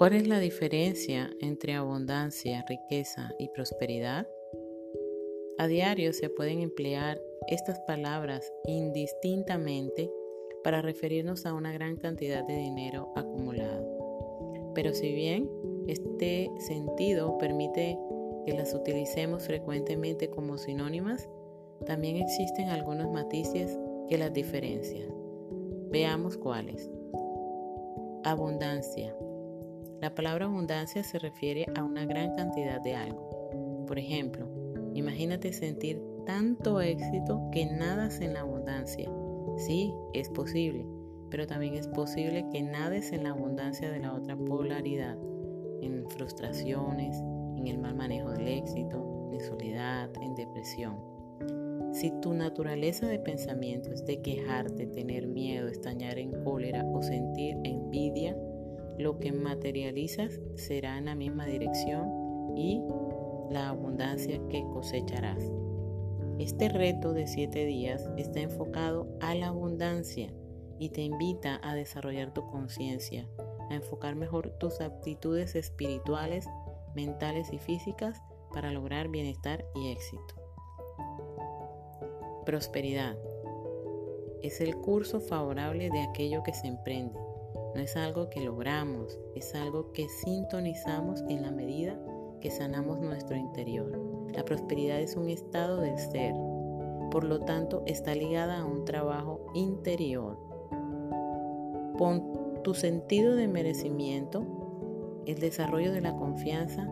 ¿Cuál es la diferencia entre abundancia, riqueza y prosperidad? A diario se pueden emplear estas palabras indistintamente para referirnos a una gran cantidad de dinero acumulado. Pero si bien este sentido permite que las utilicemos frecuentemente como sinónimas, también existen algunos matices que las diferencian. Veamos cuáles. Abundancia. La palabra abundancia se refiere a una gran cantidad de algo. Por ejemplo, imagínate sentir tanto éxito que nadas en la abundancia. Sí, es posible, pero también es posible que nades en la abundancia de la otra polaridad, en frustraciones, en el mal manejo del éxito, en soledad, en depresión. Si tu naturaleza de pensamiento es de quejarte, tener miedo, estañar en cólera o sentir envidia, lo que materializas será en la misma dirección y la abundancia que cosecharás. Este reto de siete días está enfocado a la abundancia y te invita a desarrollar tu conciencia, a enfocar mejor tus aptitudes espirituales, mentales y físicas para lograr bienestar y éxito. Prosperidad. Es el curso favorable de aquello que se emprende. No es algo que logramos, es algo que sintonizamos en la medida que sanamos nuestro interior. La prosperidad es un estado del ser, por lo tanto está ligada a un trabajo interior. Pon tu sentido de merecimiento, el desarrollo de la confianza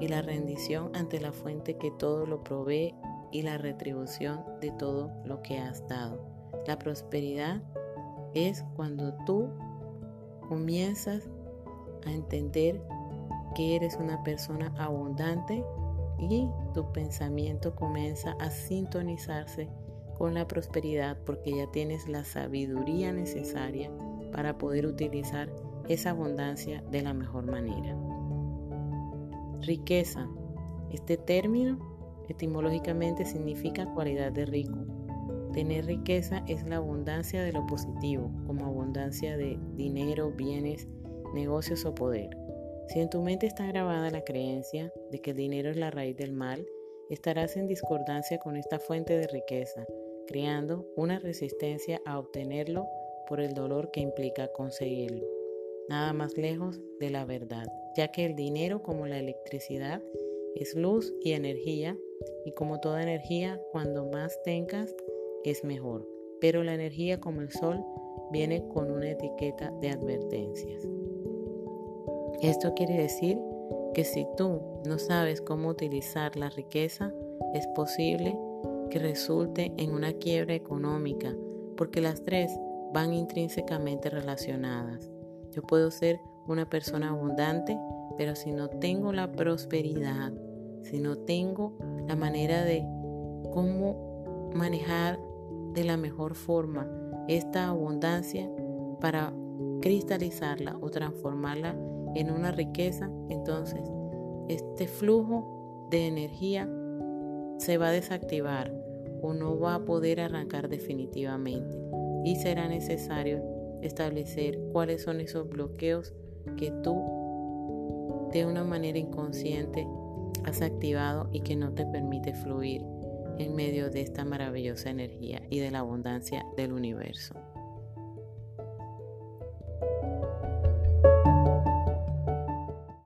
y la rendición ante la fuente que todo lo provee y la retribución de todo lo que has dado. La prosperidad es cuando tú comienzas a entender que eres una persona abundante y tu pensamiento comienza a sintonizarse con la prosperidad porque ya tienes la sabiduría necesaria para poder utilizar esa abundancia de la mejor manera. Riqueza. Este término Etimológicamente significa cualidad de rico. Tener riqueza es la abundancia de lo positivo, como abundancia de dinero, bienes, negocios o poder. Si en tu mente está grabada la creencia de que el dinero es la raíz del mal, estarás en discordancia con esta fuente de riqueza, creando una resistencia a obtenerlo por el dolor que implica conseguirlo. Nada más lejos de la verdad, ya que el dinero como la electricidad es luz y energía y como toda energía, cuando más tengas es mejor. Pero la energía como el sol viene con una etiqueta de advertencias. Esto quiere decir que si tú no sabes cómo utilizar la riqueza, es posible que resulte en una quiebra económica, porque las tres van intrínsecamente relacionadas. Yo puedo ser una persona abundante, pero si no tengo la prosperidad, si no tengo la manera de cómo manejar de la mejor forma esta abundancia para cristalizarla o transformarla en una riqueza, entonces este flujo de energía se va a desactivar o no va a poder arrancar definitivamente. Y será necesario establecer cuáles son esos bloqueos que tú de una manera inconsciente has activado y que no te permite fluir en medio de esta maravillosa energía y de la abundancia del universo.